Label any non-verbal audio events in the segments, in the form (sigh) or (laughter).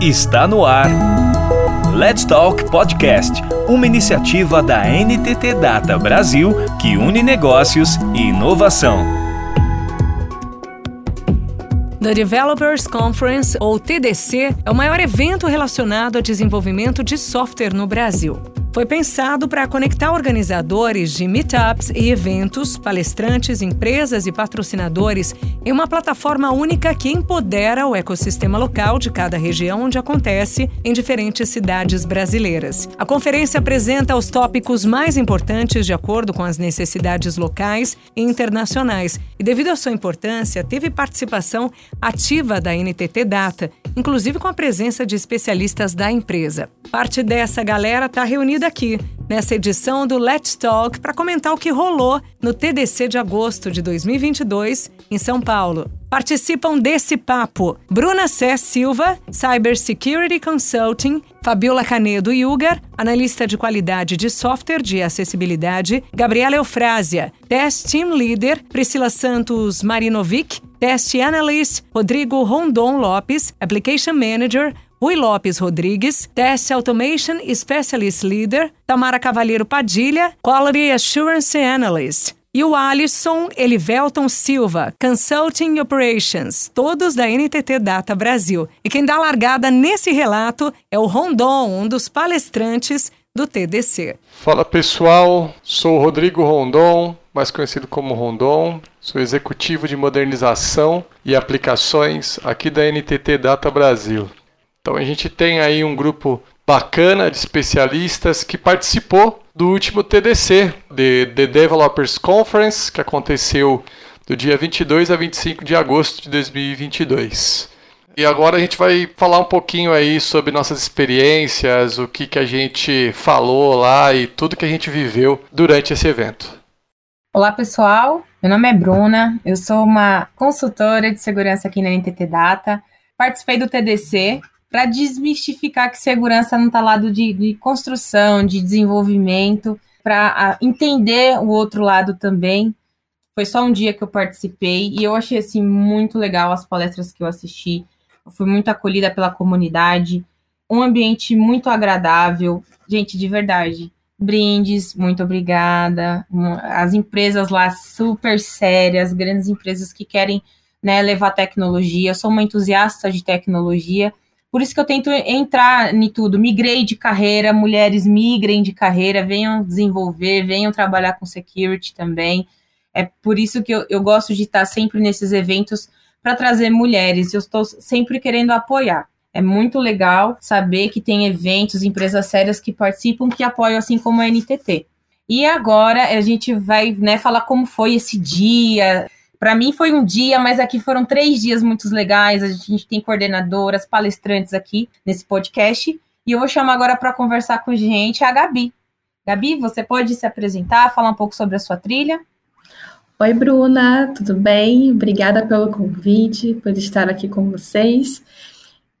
Está no ar. Let's Talk Podcast, uma iniciativa da NTT Data Brasil que une negócios e inovação. The Developers Conference, ou TDC, é o maior evento relacionado ao desenvolvimento de software no Brasil. Foi pensado para conectar organizadores de meetups e eventos, palestrantes, empresas e patrocinadores em uma plataforma única que empodera o ecossistema local de cada região onde acontece em diferentes cidades brasileiras. A conferência apresenta os tópicos mais importantes de acordo com as necessidades locais e internacionais e, devido à sua importância, teve participação ativa da NTT Data, inclusive com a presença de especialistas da empresa. Parte dessa galera está reunida aqui, nessa edição do Let's Talk, para comentar o que rolou no TDC de agosto de 2022, em São Paulo. Participam desse papo Bruna Sé Silva, Cyber Security Consulting, Fabiola Canedo Yugar, analista de qualidade de software de acessibilidade, Gabriela Eufrásia, Test Team Leader, Priscila Santos Marinovic, Test Analyst, Rodrigo Rondon Lopes, Application Manager, Rui Lopes Rodrigues, Test Automation Specialist Leader, Tamara Cavalheiro Padilha, Quality Assurance Analyst. E o Alisson Elivelton Silva, Consulting Operations, todos da NTT Data Brasil. E quem dá largada nesse relato é o Rondon, um dos palestrantes do TDC. Fala pessoal, sou Rodrigo Rondon, mais conhecido como Rondon, sou executivo de modernização e aplicações aqui da NTT Data Brasil. Então a gente tem aí um grupo bacana de especialistas que participou do último TDC, The, The Developers Conference, que aconteceu do dia 22 a 25 de agosto de 2022. E agora a gente vai falar um pouquinho aí sobre nossas experiências, o que, que a gente falou lá e tudo que a gente viveu durante esse evento. Olá pessoal, meu nome é Bruna, eu sou uma consultora de segurança aqui na NTT Data. Participei do TDC, para desmistificar que segurança não está lado de, de construção, de desenvolvimento, para entender o outro lado também. Foi só um dia que eu participei e eu achei assim muito legal as palestras que eu assisti. Eu fui muito acolhida pela comunidade, um ambiente muito agradável. Gente, de verdade, brindes, muito obrigada. As empresas lá super sérias, grandes empresas que querem né, levar tecnologia. Eu sou uma entusiasta de tecnologia por isso que eu tento entrar em tudo. Migrei de carreira, mulheres migrem de carreira, venham desenvolver, venham trabalhar com security também. É por isso que eu, eu gosto de estar sempre nesses eventos para trazer mulheres. Eu estou sempre querendo apoiar. É muito legal saber que tem eventos, empresas sérias que participam, que apoiam, assim como a NTT. E agora a gente vai né, falar como foi esse dia, para mim foi um dia, mas aqui foram três dias muito legais. A gente tem coordenadoras, palestrantes aqui nesse podcast. E eu vou chamar agora para conversar com a gente a Gabi. Gabi, você pode se apresentar, falar um pouco sobre a sua trilha? Oi, Bruna, tudo bem? Obrigada pelo convite, por estar aqui com vocês.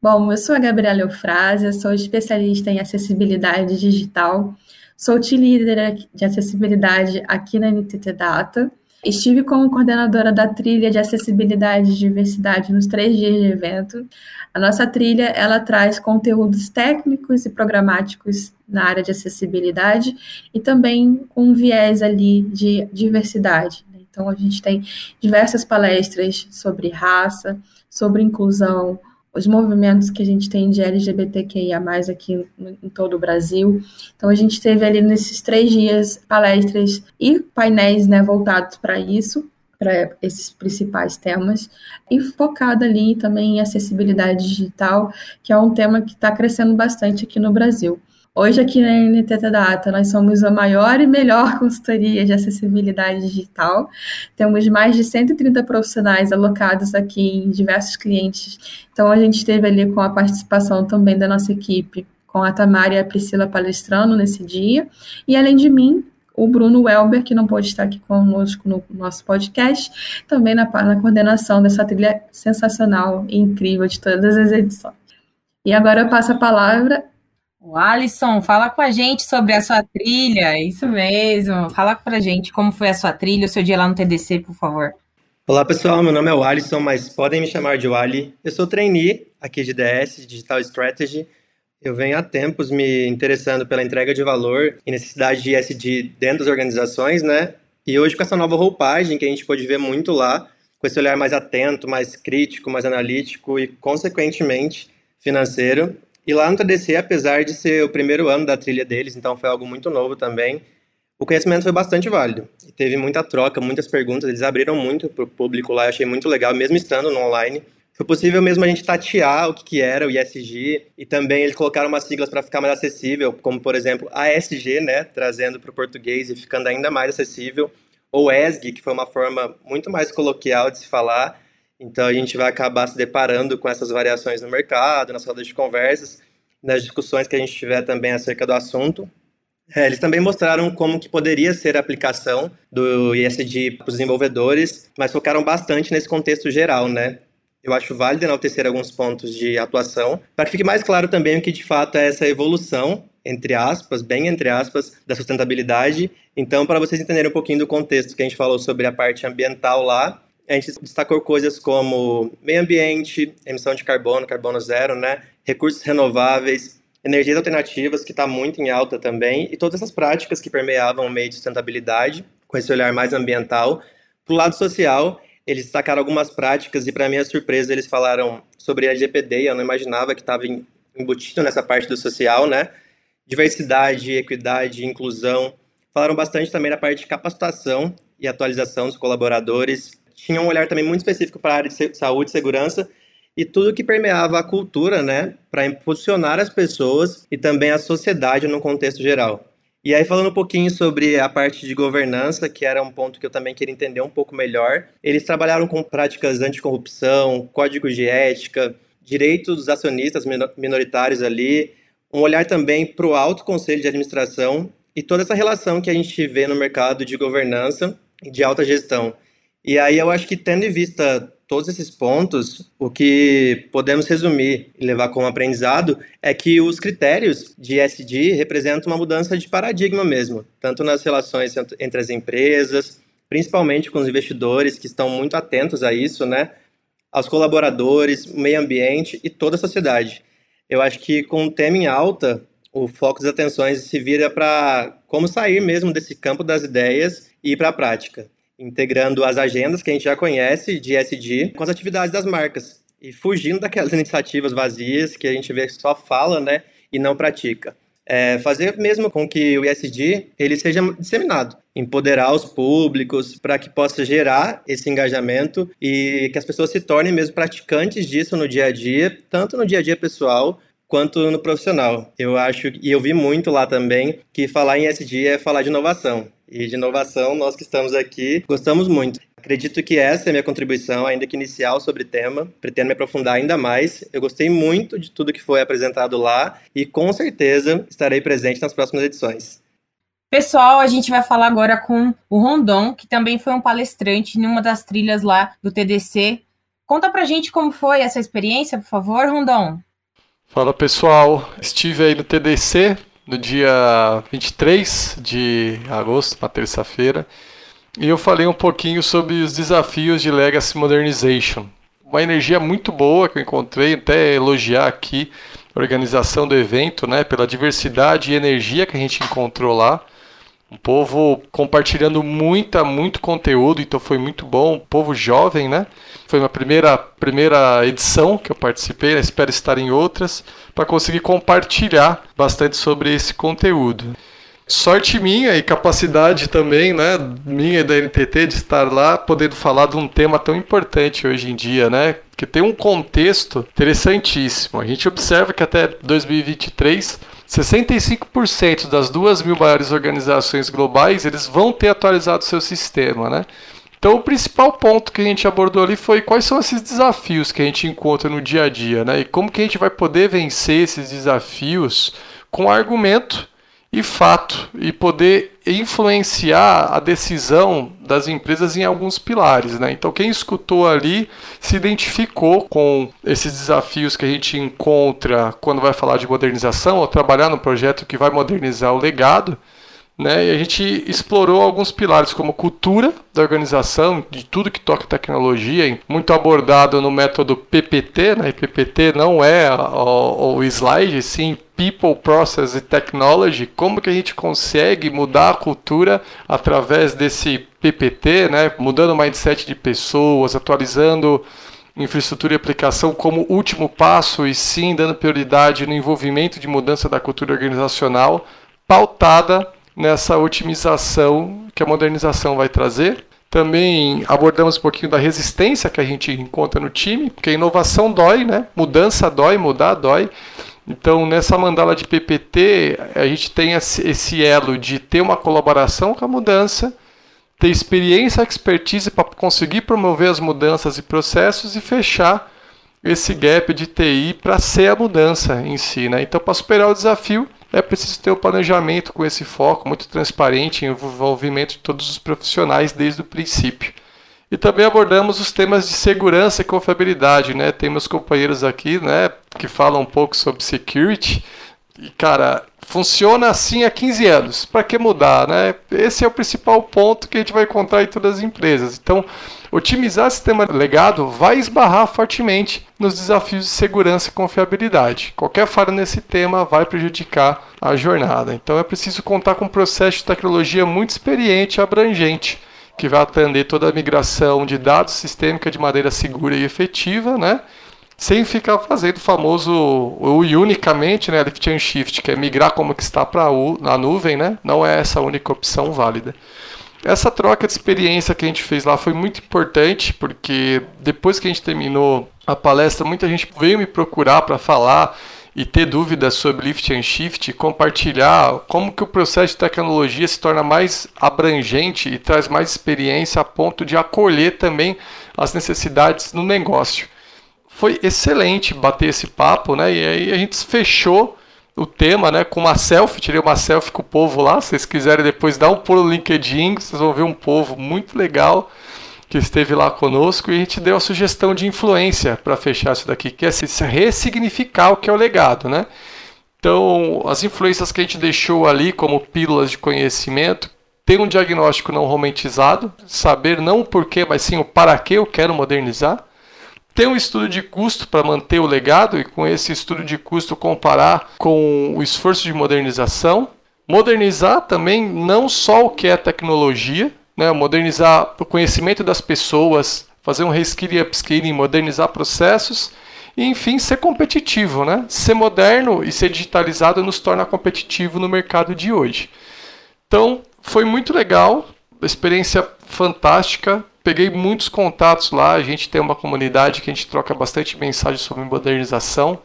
Bom, eu sou a Gabriela Eufrásia, sou especialista em acessibilidade digital, sou team leader de acessibilidade aqui na NTT Data Estive como coordenadora da trilha de acessibilidade e diversidade nos três dias de evento. A nossa trilha ela traz conteúdos técnicos e programáticos na área de acessibilidade e também com um viés ali de diversidade. Né? Então a gente tem diversas palestras sobre raça, sobre inclusão, os movimentos que a gente tem de LGBTQIA+, aqui em todo o Brasil. Então, a gente teve ali nesses três dias palestras e painéis né, voltados para isso, para esses principais temas, e focado ali também em acessibilidade digital, que é um tema que está crescendo bastante aqui no Brasil. Hoje, aqui na NTT Data, nós somos a maior e melhor (laughs) consultoria de acessibilidade digital. Temos mais de 130 profissionais alocados aqui em diversos clientes. Então, a gente esteve ali com a participação também da nossa equipe, com a Tamara e a Priscila palestrando nesse dia. E, além de mim, o Bruno Welber, que não pôde estar aqui conosco no nosso podcast, também na, na coordenação dessa trilha sensacional e incrível de todas as edições. E agora eu passo a palavra o Alisson, fala com a gente sobre a sua trilha, isso mesmo. Fala pra gente como foi a sua trilha, o seu dia lá no TDC, por favor. Olá pessoal, meu nome é Alisson, mas podem me chamar de Wally. Eu sou trainee aqui de DS, Digital Strategy. Eu venho há tempos me interessando pela entrega de valor e necessidade de ESG dentro das organizações, né? E hoje com essa nova roupagem que a gente pode ver muito lá, com esse olhar mais atento, mais crítico, mais analítico e, consequentemente, financeiro. E lá no TDC, apesar de ser o primeiro ano da trilha deles, então foi algo muito novo também, o conhecimento foi bastante válido. Teve muita troca, muitas perguntas, eles abriram muito para o público lá, eu achei muito legal, mesmo estando no online. Foi possível mesmo a gente tatear o que, que era o ISG e também eles colocaram umas siglas para ficar mais acessível, como por exemplo ASG, né, trazendo para o português e ficando ainda mais acessível, ou ESG, que foi uma forma muito mais coloquial de se falar. Então a gente vai acabar se deparando com essas variações no mercado, nas rodas de conversas, nas discussões que a gente tiver também acerca do assunto. É, eles também mostraram como que poderia ser a aplicação do ISD para os desenvolvedores, mas focaram bastante nesse contexto geral, né? Eu acho válido enaltecer alguns pontos de atuação, para que fique mais claro também o que de fato é essa evolução, entre aspas, bem entre aspas, da sustentabilidade. Então, para vocês entenderem um pouquinho do contexto que a gente falou sobre a parte ambiental lá, a gente destacou coisas como meio ambiente, emissão de carbono, carbono zero, né? Recursos renováveis, energias alternativas, que está muito em alta também, e todas essas práticas que permeavam o meio de sustentabilidade, com esse olhar mais ambiental. Para o lado social, eles destacaram algumas práticas, e para minha surpresa, eles falaram sobre a LGPD, eu não imaginava que estava embutido nessa parte do social, né? Diversidade, equidade, inclusão. Falaram bastante também da parte de capacitação e atualização dos colaboradores. Tinham um olhar também muito específico para a área de saúde e segurança, e tudo que permeava a cultura, né, para impulsionar as pessoas e também a sociedade no contexto geral. E aí, falando um pouquinho sobre a parte de governança, que era um ponto que eu também queria entender um pouco melhor, eles trabalharam com práticas anticorrupção, códigos de ética, direitos dos acionistas minoritários ali, um olhar também para o alto conselho de administração e toda essa relação que a gente vê no mercado de governança e de alta gestão. E aí eu acho que tendo em vista todos esses pontos, o que podemos resumir e levar como aprendizado é que os critérios de ESG representam uma mudança de paradigma mesmo, tanto nas relações entre as empresas, principalmente com os investidores que estão muito atentos a isso, né? Aos colaboradores, meio ambiente e toda a sociedade. Eu acho que com o tema em alta, o foco das atenções se vira para como sair mesmo desse campo das ideias e ir para a prática integrando as agendas que a gente já conhece de SD com as atividades das marcas e fugindo daquelas (laughs) iniciativas vazias que a gente vê que só fala, né, e não pratica. É, fazer mesmo com que o ISD ele seja disseminado, empoderar os públicos para que possa gerar esse engajamento e que as pessoas se tornem mesmo praticantes disso no dia a dia, tanto no dia a dia pessoal quanto no profissional. Eu acho e eu vi muito lá também que falar em SD é falar de inovação e de inovação, nós que estamos aqui gostamos muito. Acredito que essa é a minha contribuição, ainda que inicial, sobre o tema. Pretendo me aprofundar ainda mais. Eu gostei muito de tudo que foi apresentado lá e com certeza estarei presente nas próximas edições. Pessoal, a gente vai falar agora com o Rondon, que também foi um palestrante em uma das trilhas lá do TDC. Conta pra gente como foi essa experiência, por favor, Rondon. Fala pessoal, estive aí no TDC no dia 23 de agosto, uma terça-feira, e eu falei um pouquinho sobre os desafios de Legacy Modernization. Uma energia muito boa que eu encontrei, até elogiar aqui a organização do evento, né, pela diversidade e energia que a gente encontrou lá. Um povo compartilhando muita, muito conteúdo, então foi muito bom. Um povo jovem, né? Foi uma primeira, primeira edição que eu participei, né? espero estar em outras, para conseguir compartilhar bastante sobre esse conteúdo. Sorte minha e capacidade também, né, minha e da NTT de estar lá, podendo falar de um tema tão importante hoje em dia, né, que tem um contexto interessantíssimo. A gente observa que até 2023 65% das duas mil maiores organizações globais eles vão ter atualizado seu sistema, né? Então o principal ponto que a gente abordou ali foi quais são esses desafios que a gente encontra no dia a dia, né? E como que a gente vai poder vencer esses desafios com argumento e fato e poder influenciar a decisão das empresas em alguns pilares, né? Então quem escutou ali se identificou com esses desafios que a gente encontra quando vai falar de modernização ou trabalhar no projeto que vai modernizar o legado, Né? E a gente explorou alguns pilares como cultura da organização, de tudo que toca tecnologia, muito abordado no método PPT, né? E PPT não é o, slide, sim People, Process e Technology, como que a gente consegue mudar a cultura através desse PPT, né? mudando o mindset de pessoas, atualizando infraestrutura e aplicação como último passo e sim dando prioridade no envolvimento de mudança da cultura organizacional pautada nessa otimização que a modernização vai trazer. Também abordamos um pouquinho da resistência que a gente encontra no time, porque inovação dói, né? Mudança dói, mudar dói. Então, nessa mandala de PPT, a gente tem esse elo de ter uma colaboração com a mudança, ter experiência, expertise para conseguir promover as mudanças e processos e fechar esse gap de TI para ser a mudança em si. Né? Então, para superar o desafio, é preciso ter o um planejamento com esse foco muito transparente, envolvimento de todos os profissionais desde o princípio. E também abordamos os temas de segurança e confiabilidade, né? Tem meus companheiros aqui, né, que falam um pouco sobre security. E, cara, funciona assim há 15 anos. Para que mudar, né? Esse é o principal ponto que a gente vai encontrar em todas as empresas. Então, otimizar o sistema legado vai esbarrar fortemente nos desafios de segurança e confiabilidade. Qualquer falha nesse tema vai prejudicar a jornada. Então, é preciso contar com um processo de tecnologia muito experiente e abrangente que vai atender toda a migração de dados sistêmica de maneira segura e efetiva, né? Sem ficar fazendo o famoso, ou unicamente, né, lift and shift, que é migrar como que está para a nuvem, né? Não é essa a única opção válida. Essa troca de experiência que a gente fez lá foi muito importante, porque depois que a gente terminou a palestra, muita gente veio me procurar para falar e ter dúvidas sobre lift and shift, compartilhar como que o processo de tecnologia se torna mais abrangente e traz mais experiência a ponto de acolher também as necessidades no negócio. Foi excelente bater esse papo, né? E aí a gente fechou o tema, né, com uma selfie, tirei uma selfie com o povo lá, se vocês quiserem depois dar um pulo no LinkedIn, vocês vão ver um povo muito legal que esteve lá conosco. E a gente deu a sugestão de influência para fechar isso daqui, que é se ressignificar o que é o legado, né? Então, as influências que a gente deixou ali como pílulas de conhecimento, ter um diagnóstico não romantizado, saber não o porquê, mas sim o para que eu quero modernizar, ter um estudo de custo para manter o legado e com esse estudo de custo comparar com o esforço de modernização, modernizar também não só o que é tecnologia, né, modernizar o conhecimento das pessoas, fazer um reskilling e upskilling, modernizar processos e, enfim, ser competitivo. Né? Ser moderno e ser digitalizado nos torna competitivo no mercado de hoje. Então, foi muito legal, experiência fantástica. Peguei muitos contatos lá, a gente tem uma comunidade que a gente troca bastante mensagem sobre modernização.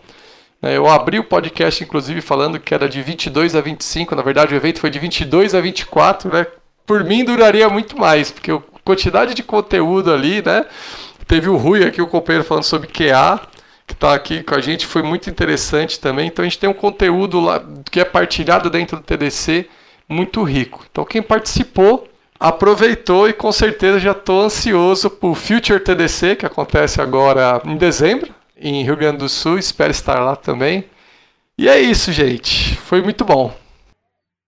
Né? Eu abri o podcast, inclusive, falando que era de 22 a 25. Na verdade, o evento foi de 22 a 24, né? por mim duraria muito mais, porque a quantidade de conteúdo ali, né? Teve o Rui aqui, o companheiro, falando sobre QA, que está aqui com a gente, foi muito interessante também. Então a gente tem um conteúdo lá que é partilhado dentro do TDC muito rico. Então quem participou aproveitou e com certeza já estou ansioso para o Future TDC, que acontece agora em dezembro, em Rio Grande do Sul. Espero estar lá também. E é isso, gente. Foi muito bom.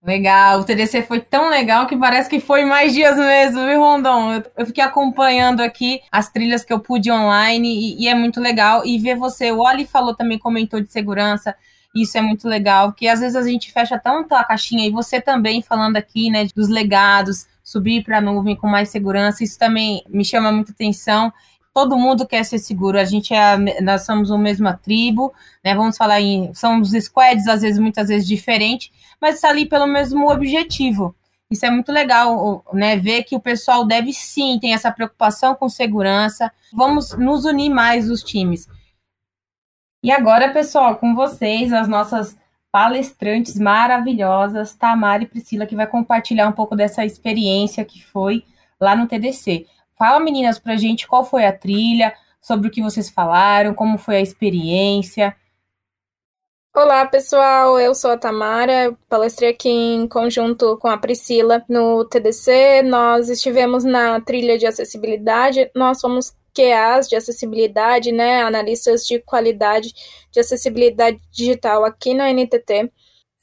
Legal, o TDC foi tão legal que parece que foi mais dias mesmo, viu, Rondon? Eu, fiquei acompanhando aqui as trilhas que eu pude online e, e, é muito legal. E ver você, o Oli falou também, comentou de segurança, isso é muito legal, porque às vezes a gente fecha tanto a caixinha e você também falando aqui, né, dos legados, subir para a nuvem com mais segurança, isso também me chama muita atenção todo mundo quer ser seguro. A gente é, nós somos uma mesma tribo, né? Vamos falar em somos squads às vezes muitas vezes diferentes, mas está ali pelo mesmo objetivo. Isso é muito legal, né? Ver que o pessoal deve sim ter essa preocupação com segurança. Vamos nos unir mais os times. E agora, pessoal, com vocês, as nossas palestrantes maravilhosas, Tamara e Priscila, que vai compartilhar um pouco dessa experiência que foi lá no TDC. Fala, meninas, pra gente qual foi a trilha, sobre o que vocês falaram, como foi a experiência. Olá, pessoal. Eu sou a Tamara, palestrei aqui em conjunto com a Priscila no TDC. Nós estivemos na trilha de acessibilidade. Nós somos QAs de acessibilidade, né, analistas de qualidade de acessibilidade digital aqui na NTT.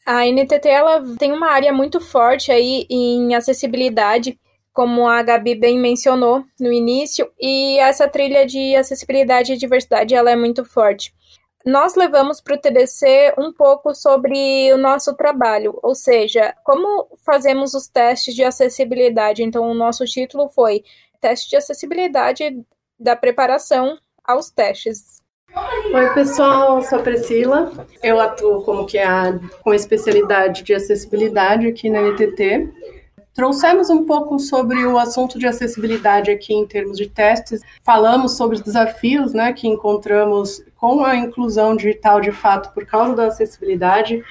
A NTT ela tem uma área muito forte aí em acessibilidade, como a Gabi bem mencionou no início, e essa trilha de acessibilidade e diversidade ela é muito forte. Nós levamos para o TDC um pouco sobre o nosso trabalho, ou seja, como fazemos os testes de acessibilidade. Então, o nosso título foi Teste de Acessibilidade da Preparação aos Testes. Oi, pessoal, sou a Priscila. Eu atuo como que a, com especialidade de acessibilidade aqui na NTT. Trouxemos um pouco sobre o assunto de acessibilidade aqui em termos de testes. Falamos sobre os desafios né, que encontramos com a inclusão digital de fato por causa da acessibilidade.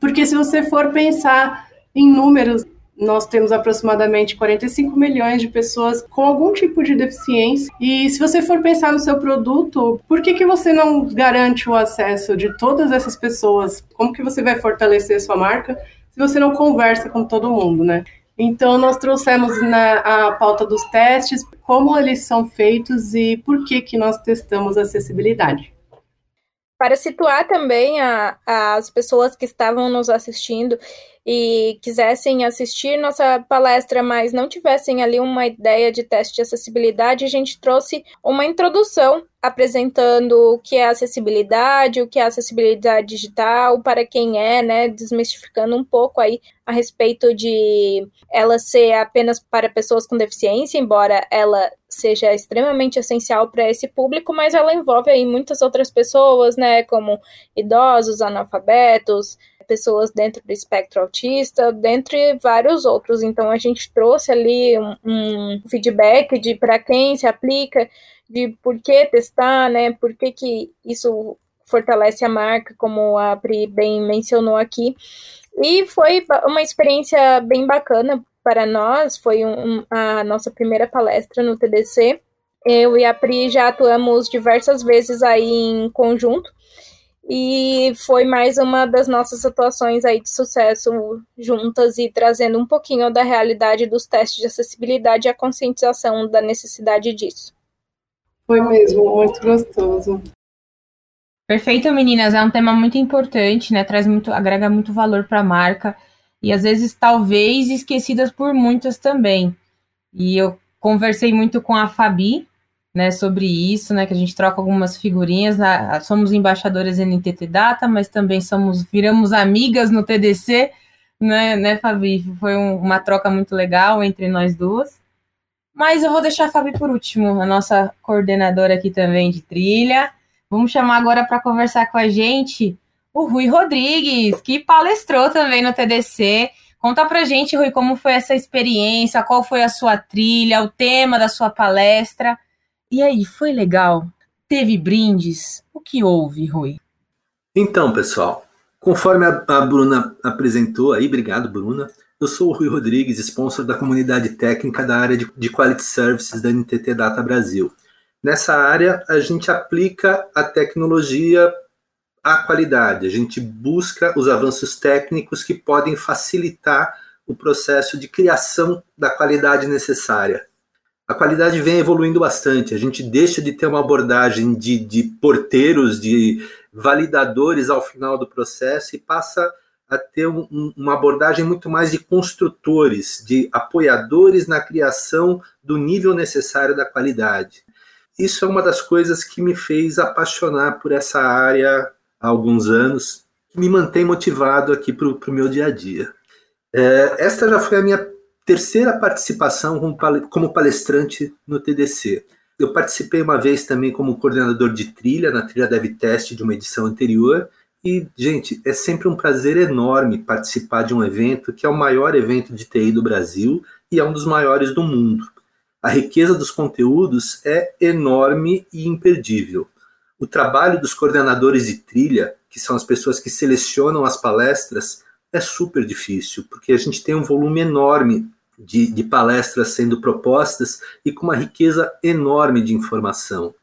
Porque se você for pensar em números, nós temos aproximadamente 45 milhões de pessoas com algum tipo de deficiência. E se você for pensar no seu produto, por que, que você não garante o acesso de todas essas pessoas? Como que você vai fortalecer sua marca se você não conversa com todo mundo, né? Então, nós trouxemos na a pauta dos testes, como eles são feitos e por que, que nós testamos acessibilidade. Para situar também a, as pessoas que estavam nos assistindo e quisessem assistir nossa palestra, mas não tivessem ali uma ideia de teste de acessibilidade, a gente trouxe uma introdução apresentando o que é acessibilidade, o que é acessibilidade digital, para quem é, né, desmistificando um pouco aí a respeito de ela ser apenas para pessoas com deficiência, embora ela seja extremamente essencial para esse público, mas ela envolve aí muitas outras pessoas, né, como idosos, analfabetos, pessoas dentro do espectro autista, dentre vários outros. Então a gente trouxe ali um, um feedback de para quem se aplica, de por que testar, né? Por que, que isso fortalece a marca, como a Pri bem mencionou aqui. E foi uma experiência bem bacana para nós, foi um, a nossa primeira palestra no TDC. Eu e a Pri já atuamos diversas vezes aí em conjunto, e foi mais uma das nossas atuações aí de sucesso juntas e trazendo um pouquinho da realidade dos testes de acessibilidade e a conscientização da necessidade disso. Foi mesmo, muito gostoso. Perfeito, meninas. É um tema muito importante, né? Traz muito, agrega muito valor para a marca e às vezes talvez esquecidas por muitas também. E eu conversei muito com a Fabi, né, sobre isso, né, que a gente troca algumas figurinhas. A, a, somos embaixadoras NTT Data, mas também somos viramos amigas no TDC, né, né, Fabi? Foi um, uma troca muito legal entre nós duas. Mas eu vou deixar a Fabi por último, a nossa coordenadora aqui também de trilha. Vamos chamar agora para conversar com a gente o Rui Rodrigues, que palestrou também no TDC. Conta pra gente, Rui, como foi essa experiência, qual foi a sua trilha, o tema da sua palestra. E aí, foi legal? Teve brindes? O que houve, Rui? Então, pessoal, conforme a, a Bruna apresentou aí, obrigado, Bruna. Eu sou o Rui Rodrigues, sponsor da comunidade técnica da área de, Quality Services da NTT Data Brasil. Nessa área, a gente aplica a tecnologia à qualidade, a gente busca os avanços técnicos que podem facilitar o processo de criação da qualidade necessária a qualidade vem evoluindo bastante. A gente deixa de ter uma abordagem de, de porteiros, de validadores ao final do processo e passa a ter um, uma abordagem muito mais de construtores, de apoiadores na criação do nível necessário da qualidade. Isso é uma das coisas que me fez apaixonar por essa área há alguns anos, que me mantém motivado aqui para o meu dia a dia. É, esta já foi a minha terceira participação como palestrante no TDC. Eu participei uma vez também como coordenador de trilha, na trilha Dev Test de uma edição anterior. E, gente, é sempre um prazer enorme participar de um evento que é o maior evento de TI do Brasil e é um dos maiores do mundo. A riqueza dos conteúdos é enorme e imperdível. O trabalho dos coordenadores de trilha, que são as pessoas que selecionam as palestras, é super difícil, porque a gente tem um volume enorme de, de palestras sendo propostas e com uma riqueza enorme de informação.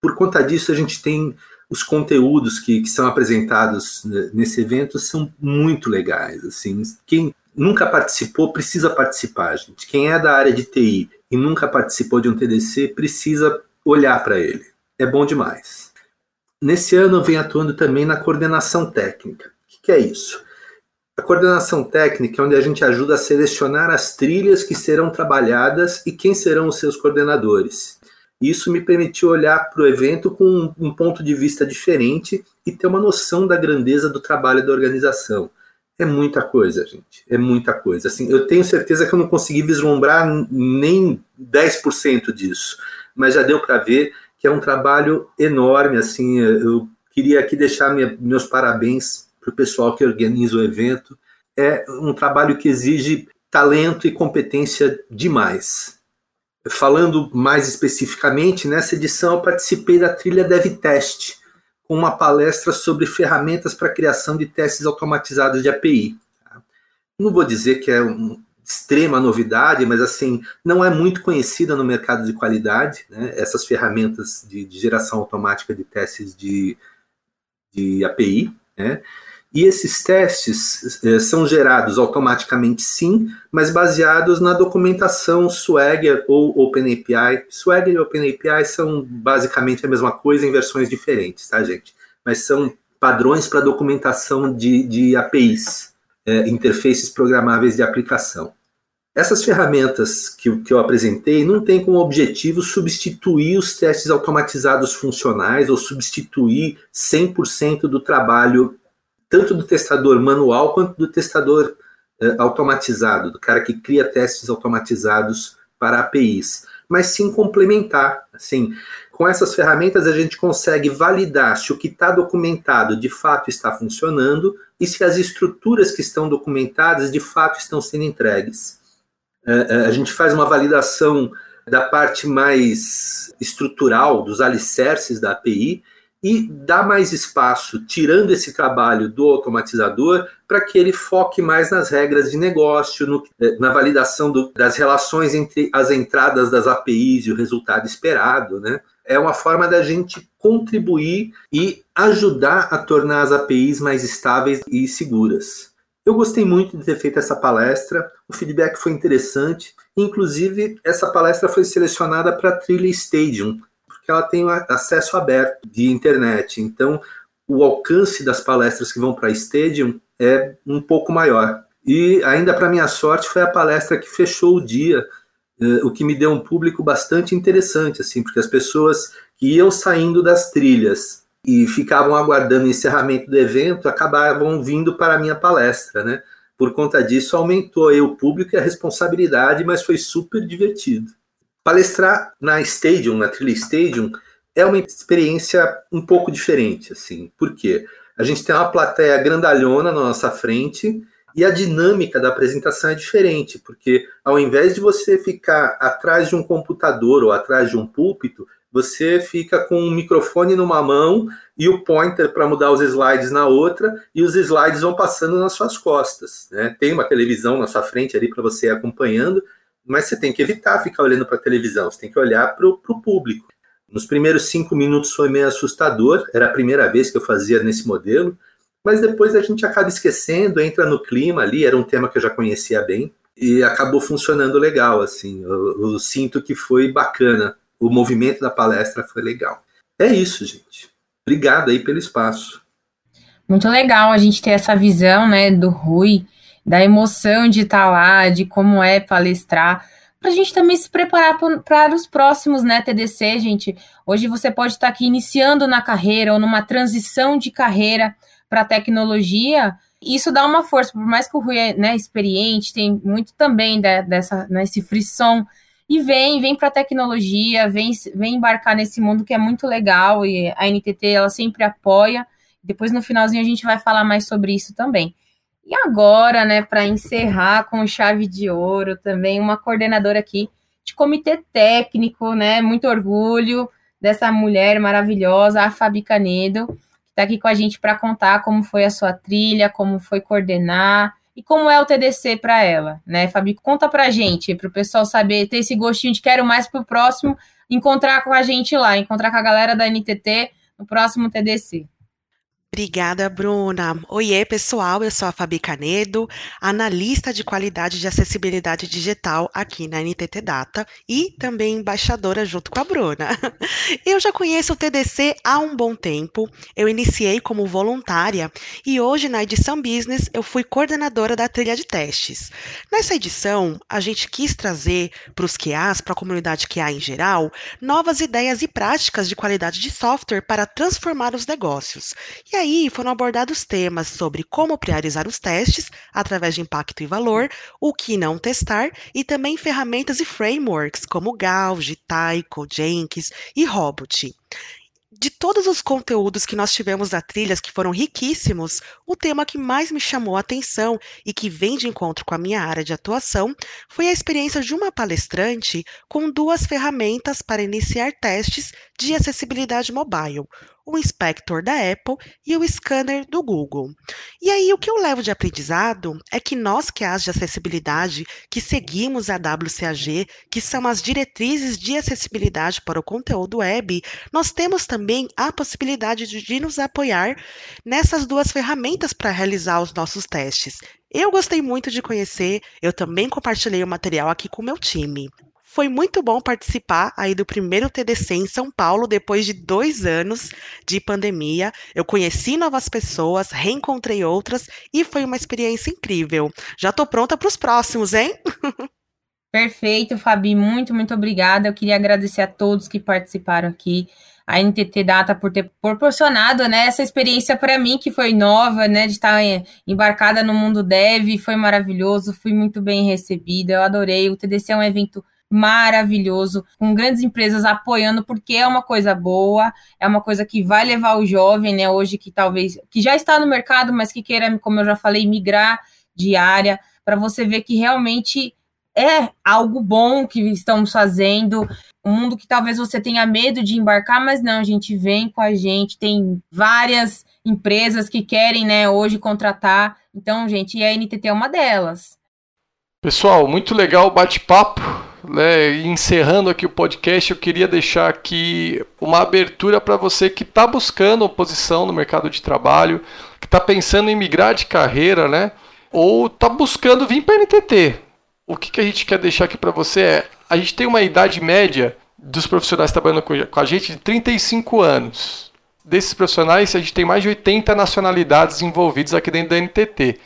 Por conta disso, a gente tem os conteúdos que, que são apresentados nesse evento são muito legais. Assim, quem nunca participou precisa participar, gente. Quem é da área de TI e nunca participou de um TDC precisa olhar para ele. É bom demais. Nesse ano eu venho atuando também na coordenação técnica. O que é isso? A coordenação técnica é onde a gente ajuda a selecionar as trilhas que serão trabalhadas e quem serão os seus coordenadores. Isso me permitiu olhar para o evento com um ponto de vista diferente e ter uma noção da grandeza do trabalho da organização. É muita coisa, gente. É muita coisa. Assim, eu tenho certeza que eu não consegui vislumbrar nem 10% disso, mas já deu para ver que é um trabalho enorme. Assim, eu queria aqui deixar minha, meus parabéns para o pessoal que organiza o evento. É um trabalho que exige talento e competência demais. Falando mais especificamente, nessa edição eu participei da trilha DevTest, com uma palestra sobre ferramentas para criação de testes automatizados de API. Não vou dizer que é uma extrema novidade, mas assim não é muito conhecida no mercado de qualidade, né? essas ferramentas de, de geração automática de testes de, de API. Né? E esses testes eh, são gerados automaticamente sim, mas baseados na documentação Swagger ou OpenAPI. Swagger e OpenAPI são basicamente a mesma coisa em versões diferentes, tá, gente? Mas são padrões para documentação de, de APIs, eh, interfaces programáveis de aplicação. Essas ferramentas que, que eu apresentei não têm como objetivo substituir os testes automatizados funcionais ou substituir 100% do trabalho tanto do testador manual quanto do testador eh, automatizado, do cara que cria testes automatizados para APIs, mas sim complementar. Assim, com essas ferramentas a gente consegue validar se o que está documentado de fato está funcionando e se as estruturas que estão documentadas de fato estão sendo entregues. Eh, a gente faz uma validação da parte mais estrutural, dos alicerces da API, e dá mais espaço, tirando esse trabalho do automatizador, para que ele foque mais nas regras de negócio, no, eh, na validação do, das relações entre as entradas das APIs e o resultado esperado. Né? É uma forma da gente contribuir e ajudar a tornar as APIs mais estáveis e seguras. Eu gostei muito de ter feito essa palestra, o feedback foi interessante, inclusive essa palestra foi selecionada para a Trilha Stadium, que ela tem acesso aberto de internet. Então, o alcance das palestras que vão para Stadium é um pouco maior. E ainda para minha sorte foi a palestra que fechou o dia, eh, o que me deu um público bastante interessante, assim, porque as pessoas que iam saindo das trilhas e ficavam aguardando o encerramento do evento acabavam vindo para a minha palestra, né? Por conta disso aumentou aí o público e a responsabilidade, mas foi super divertido. Palestrar na Stadium, na Trilha Stadium, é uma experiência um pouco diferente, assim. Por quê? A gente tem uma plateia grandalhona na nossa frente e a dinâmica da apresentação é diferente, porque ao invés de você ficar atrás de um computador ou atrás de um púlpito, você fica com um microfone numa mão e o pointer para mudar os slides na outra, e os slides vão passando nas suas costas. Né? Tem uma televisão na sua frente ali para você ir acompanhando, mas você tem que evitar ficar olhando para a televisão, você tem que olhar para o público. Nos primeiros cinco minutos foi meio assustador, era a primeira vez que eu fazia nesse modelo, mas depois a gente acaba esquecendo, entra no clima ali, era um tema que eu já conhecia bem, e acabou funcionando legal, assim, eu, eu sinto que foi bacana, o movimento da palestra foi legal. É isso, gente. Obrigado aí pelo espaço. Muito legal a gente ter essa visão, né, do Rui, da emoção de estar tá lá, de como é palestrar, para a gente também se preparar para os próximos, né, TDC, gente. Hoje você pode estar tá aqui iniciando na carreira ou numa transição de carreira para tecnologia. Isso dá uma força, por mais que o Rui é né, experiente, tem muito também de, dessa, nesse né, frisson. E vem, vem para a tecnologia, vem, vem embarcar nesse mundo que é muito legal e a NTT ela sempre apoia. Depois no finalzinho a gente vai falar mais sobre isso também. E agora, né, para encerrar com chave de ouro, também uma coordenadora aqui de comitê técnico, né? Muito orgulho dessa mulher maravilhosa, a Fabi Canedo, que está aqui com a gente para contar como foi a sua trilha, como foi coordenar e como é o TDC para ela, né? Fabi, conta para a gente, para o pessoal saber, ter esse gostinho de quero mais para o próximo, encontrar com a gente lá, encontrar com a galera da NTT no próximo TDC. Obrigada, Bruna. Oiê, pessoal. Eu sou a Fabi Canedo, analista de qualidade de acessibilidade digital aqui na NTT Data e também embaixadora junto com a Bruna. (laughs) Eu já conheço o TDC há um bom tempo. Eu iniciei como voluntária e hoje na edição Business eu fui coordenadora da trilha de testes. Nessa edição, a gente quis trazer para os QAs, para a comunidade QA em geral, novas ideias e práticas de qualidade de software para transformar os negócios. E aí foram abordados temas sobre como priorizar os testes através de impacto e valor, o que não testar e também ferramentas e frameworks como Gauge, Taiko, Jenkins e Robot. De todos os conteúdos que nós tivemos da Trilhas, que foram riquíssimos, o tema que mais me chamou a atenção e que vem de encontro com a minha área de atuação foi a experiência de uma palestrante com duas ferramentas para iniciar testes de acessibilidade mobile, o inspector da Apple e o scanner do Google. E aí o que eu levo de aprendizado é que nós que as de acessibilidade, que seguimos a WCAG, que são as diretrizes de acessibilidade para o conteúdo web, nós temos também a possibilidade de, de nos apoiar nessas duas ferramentas para realizar os nossos testes. Eu gostei muito de conhecer, eu também compartilhei o material aqui com o meu time. Foi muito bom participar aí do primeiro TDC em São Paulo depois de dois anos de pandemia. Eu conheci novas pessoas, reencontrei outras e foi uma experiência incrível. Já estou pronta para os próximos, hein? (laughs) Perfeito, Fabi. Muito, muito obrigada. Eu queria agradecer a todos que participaram aqui a NTT Data por ter proporcionado né, essa experiência para mim, que foi nova, né, de estar embarcada no mundo dev, foi maravilhoso, fui muito bem recebida, eu adorei. O TDC é um evento maravilhoso, com grandes empresas apoiando, porque é uma coisa boa, é uma coisa que vai levar o jovem, né, hoje que talvez, que já está no mercado, mas que queira, como eu já falei, migrar de área, para você ver que realmente é algo bom que estamos fazendo, um mundo que talvez você tenha medo de embarcar, mas não, a gente vem com a gente, tem várias empresas que querem, né, hoje contratar, então, gente, e a NTT é uma delas. Pessoal, muito legal o bate-papo. Né? Encerrando aqui o podcast, eu queria deixar aqui uma abertura para você que está buscando posição no mercado de trabalho, que está pensando em migrar de carreira, né? ou está buscando vir para a NTT. O que, que a gente quer deixar aqui para você é: a gente tem uma idade média dos profissionais trabalhando com a gente de 35 anos. Desses profissionais, a gente tem mais de 80 nacionalidades envolvidas aqui dentro da NTT.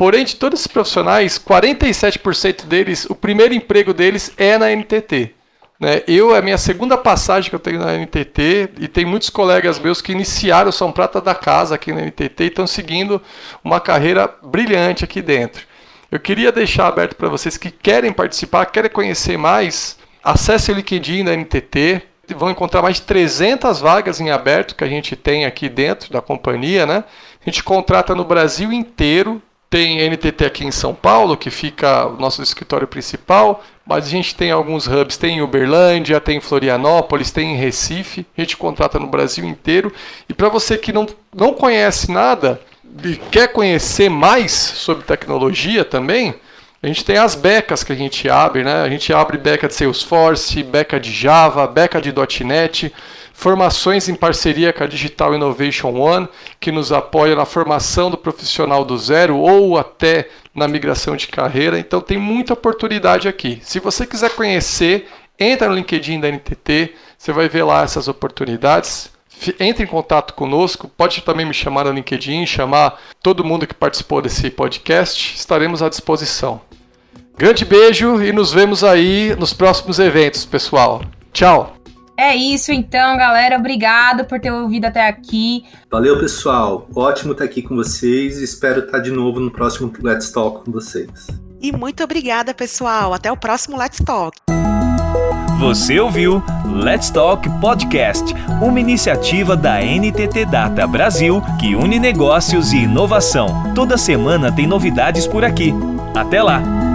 Porém, de todos esses profissionais, 47% deles, o primeiro emprego deles é na NTT. Né? Eu, é a minha segunda passagem que eu tenho na NTT, e tem muitos colegas meus que iniciaram, são prata da casa aqui na NTT e estão seguindo uma carreira brilhante aqui dentro. Eu queria deixar aberto para vocês que querem participar, querem conhecer mais, acesse o LinkedIn da NTT, vão encontrar mais de 300 vagas em aberto que a gente tem aqui dentro da companhia, né? A gente contrata no Brasil inteiro, tem NTT aqui em São Paulo, que fica o nosso escritório principal, mas a gente tem alguns hubs, tem em Uberlândia, tem em Florianópolis, tem em Recife, a gente contrata no Brasil inteiro. E para você que não, não conhece nada e quer conhecer mais sobre tecnologia também, a gente tem as becas que a gente abre, né? A gente abre beca de Salesforce, beca de Java, beca de .NET, formações em parceria com a Digital Innovation One, que nos apoia na formação do profissional do zero ou até na migração de carreira. Então tem muita oportunidade aqui. Se você quiser conhecer, entra no LinkedIn da NTT, você vai ver lá essas oportunidades. Entre em contato conosco, pode também me chamar no LinkedIn, chamar todo mundo que participou desse podcast, estaremos à disposição. Grande beijo e nos vemos aí nos próximos eventos, pessoal. Tchau! É isso então, galera. Obrigado por ter ouvido até aqui. Valeu, pessoal. Ótimo estar aqui com vocês. Espero estar de novo no próximo Let's Talk com vocês. E muito obrigada, pessoal. Até o próximo Let's Talk. Você ouviu Let's Talk Podcast, uma iniciativa da NTT Data Brasil que une negócios e inovação. Toda semana tem novidades por aqui. Até lá!